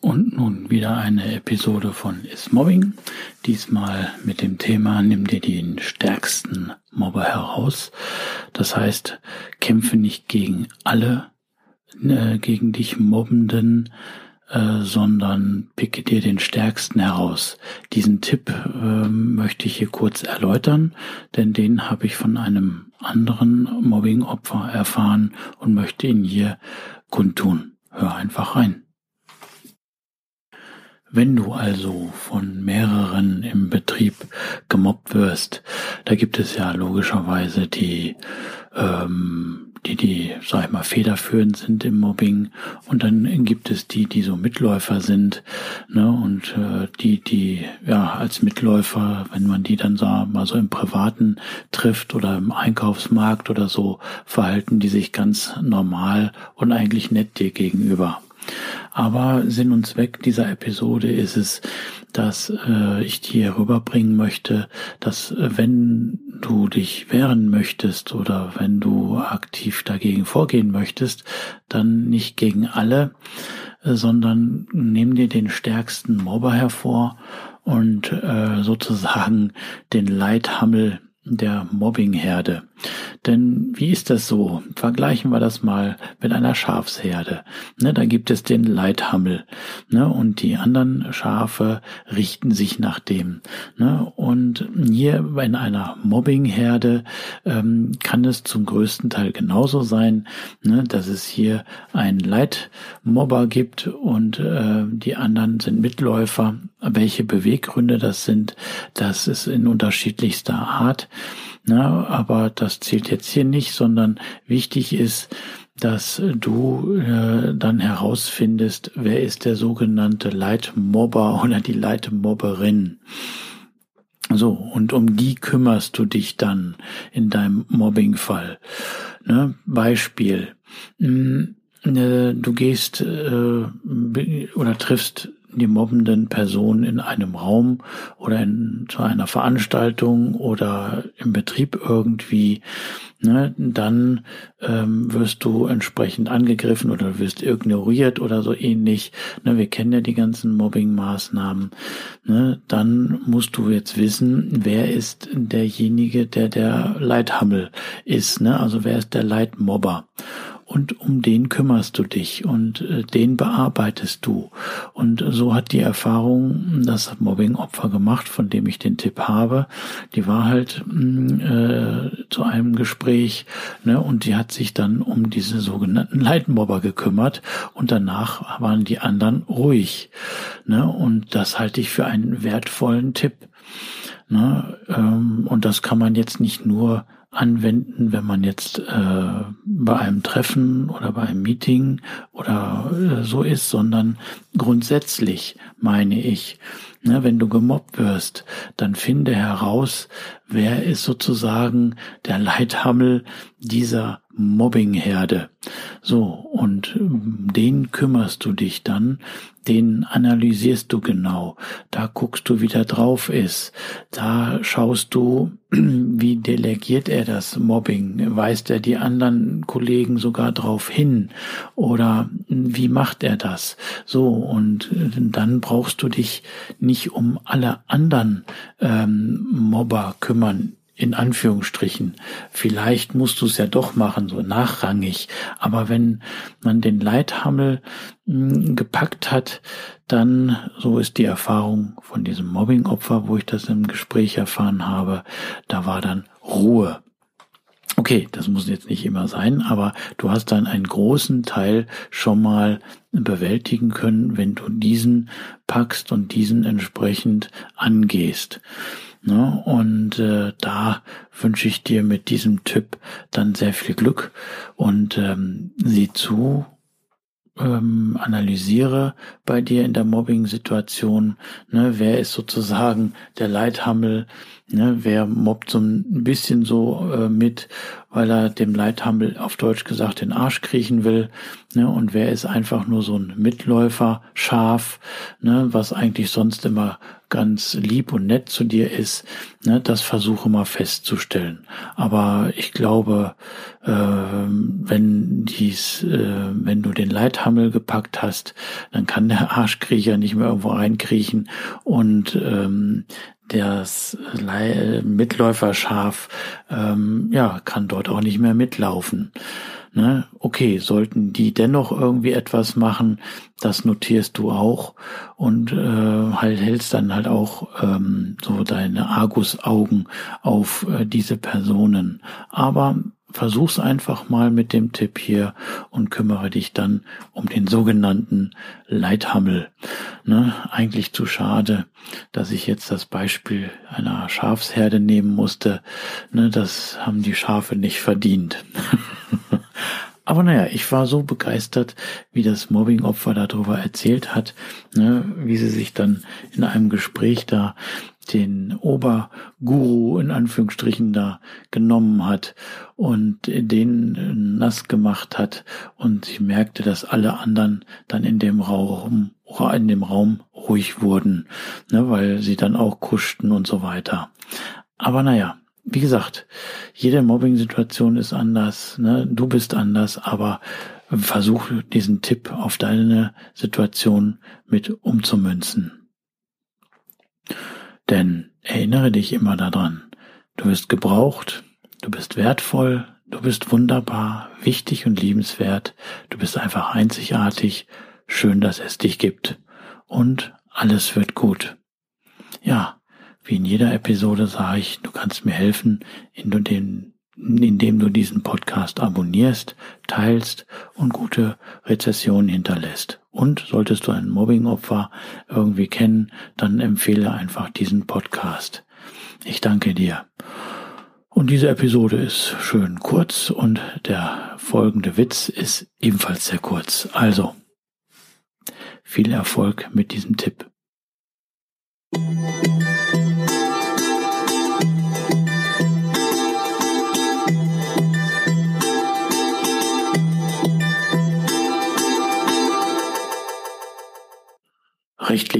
Und nun wieder eine Episode von Is Mobbing. Diesmal mit dem Thema Nimm dir den stärksten Mobber heraus. Das heißt, kämpfe nicht gegen alle äh, gegen dich Mobbenden, äh, sondern picke dir den stärksten heraus. Diesen Tipp äh, möchte ich hier kurz erläutern, denn den habe ich von einem anderen Mobbing-Opfer erfahren und möchte ihn hier kundtun. Hör einfach rein. Wenn du also von mehreren im Betrieb gemobbt wirst, da gibt es ja logischerweise die, ähm, die, die, sag ich mal, federführend sind im Mobbing und dann gibt es die, die so Mitläufer sind, ne, und äh, die, die, ja, als Mitläufer, wenn man die dann so, mal so im Privaten trifft oder im Einkaufsmarkt oder so, verhalten die sich ganz normal und eigentlich nett dir gegenüber. Aber Sinn und Zweck dieser Episode ist es, dass äh, ich dir rüberbringen möchte, dass äh, wenn du dich wehren möchtest oder wenn du aktiv dagegen vorgehen möchtest, dann nicht gegen alle, äh, sondern nimm dir den stärksten Mobber hervor und äh, sozusagen den Leithammel der Mobbingherde. Denn wie ist das so? Vergleichen wir das mal mit einer Schafsherde. Ne, da gibt es den Leithammel. Ne, und die anderen Schafe richten sich nach dem. Ne, und hier in einer Mobbingherde ähm, kann es zum größten Teil genauso sein, ne, dass es hier einen Leitmobber gibt und äh, die anderen sind Mitläufer. Welche Beweggründe das sind, das ist in unterschiedlichster Art. Na, aber das zählt jetzt hier nicht, sondern wichtig ist, dass du äh, dann herausfindest, wer ist der sogenannte Leitmobber oder die Leitmobberin. So, und um die kümmerst du dich dann in deinem Mobbingfall. Ne? Beispiel. Hm, äh, du gehst äh, oder triffst die mobbenden Person in einem Raum oder in, zu einer Veranstaltung oder im Betrieb irgendwie, ne, dann ähm, wirst du entsprechend angegriffen oder wirst ignoriert oder so ähnlich. Ne, wir kennen ja die ganzen Mobbing-Maßnahmen. Ne, dann musst du jetzt wissen, wer ist derjenige, der der Leithammel ist. Ne? Also wer ist der Leitmobber? Und um den kümmerst du dich und äh, den bearbeitest du. Und so hat die Erfahrung das Mobbing-Opfer gemacht, von dem ich den Tipp habe. Die war halt mm, äh, zu einem Gespräch ne, und die hat sich dann um diese sogenannten Leitmobber gekümmert und danach waren die anderen ruhig. Ne, und das halte ich für einen wertvollen Tipp. Ne, ähm, und das kann man jetzt nicht nur anwenden, wenn man jetzt äh, bei einem Treffen oder bei einem Meeting oder äh, so ist, sondern grundsätzlich meine ich, ne, wenn du gemobbt wirst, dann finde heraus, wer ist sozusagen der Leithammel dieser Mobbingherde. So, und ähm, den kümmerst du dich dann, den analysierst du genau, da guckst du, wie der drauf ist, da schaust du, wie delegiert er das Mobbing, weist er die anderen Kollegen sogar drauf hin? Oder wie macht er das? So, und äh, dann brauchst du dich nicht um alle anderen ähm, Mobber kümmern in Anführungsstrichen. Vielleicht musst du es ja doch machen, so nachrangig. Aber wenn man den Leithammel hm, gepackt hat, dann, so ist die Erfahrung von diesem Mobbing-Opfer, wo ich das im Gespräch erfahren habe, da war dann Ruhe. Okay, das muss jetzt nicht immer sein, aber du hast dann einen großen Teil schon mal bewältigen können, wenn du diesen packst und diesen entsprechend angehst. Ne? Und äh, da wünsche ich dir mit diesem Tipp dann sehr viel Glück und ähm, sieh zu, ähm, analysiere bei dir in der Mobbing-Situation, ne, wer ist sozusagen der Leithammel, ne, wer mobbt so ein bisschen so äh, mit, weil er dem Leithammel auf Deutsch gesagt den Arsch kriechen will, ne, und wer ist einfach nur so ein Mitläufer, Schaf, ne, was eigentlich sonst immer ganz lieb und nett zu dir ist, ne, das versuche mal festzustellen. Aber ich glaube, äh, wenn dies, äh, wenn du den Leithammel gepackt hast, dann kann der Arschkriecher nicht mehr irgendwo reinkriechen. Und ähm, das Mitläuferschaf ähm, ja kann dort auch nicht mehr mitlaufen. Ne? Okay, sollten die dennoch irgendwie etwas machen, das notierst du auch und äh, halt hältst dann halt auch ähm, so deine Argusaugen auf äh, diese Personen. Aber versuch's einfach mal mit dem Tipp hier und kümmere dich dann um den sogenannten Leithammel. Ne, eigentlich zu schade, dass ich jetzt das Beispiel einer Schafsherde nehmen musste. Ne, das haben die Schafe nicht verdient. Aber naja, ich war so begeistert, wie das Mobbing-Opfer darüber erzählt hat, ne, wie sie sich dann in einem Gespräch da den Oberguru in Anführungsstrichen da genommen hat und den nass gemacht hat und sie merkte, dass alle anderen dann in dem Raum, in dem Raum ruhig wurden, ne, weil sie dann auch kuschten und so weiter. Aber naja, wie gesagt, jede Mobbing-Situation ist anders, ne? du bist anders, aber versuch diesen Tipp auf deine Situation mit umzumünzen. Denn erinnere dich immer daran, du bist gebraucht, du bist wertvoll, du bist wunderbar, wichtig und liebenswert, du bist einfach einzigartig, schön, dass es dich gibt. Und alles wird gut. Ja, wie in jeder Episode sage ich, du kannst mir helfen, indem du diesen Podcast abonnierst, teilst und gute Rezessionen hinterlässt. Und solltest du ein Mobbing-Opfer irgendwie kennen, dann empfehle einfach diesen Podcast. Ich danke dir. Und diese Episode ist schön kurz und der folgende Witz ist ebenfalls sehr kurz. Also, viel Erfolg mit diesem Tipp.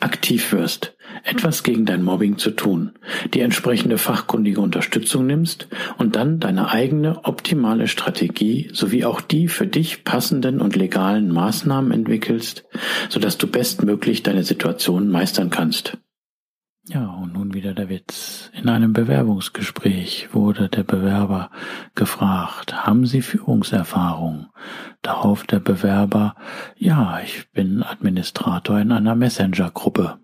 aktiv wirst, etwas gegen dein Mobbing zu tun, die entsprechende fachkundige Unterstützung nimmst und dann deine eigene optimale Strategie sowie auch die für dich passenden und legalen Maßnahmen entwickelst, sodass du bestmöglich deine Situation meistern kannst. Ja, und nun wieder der Witz. In einem Bewerbungsgespräch wurde der Bewerber gefragt, haben Sie Führungserfahrung? Darauf der Bewerber, ja, ich bin Administrator in einer Messenger-Gruppe.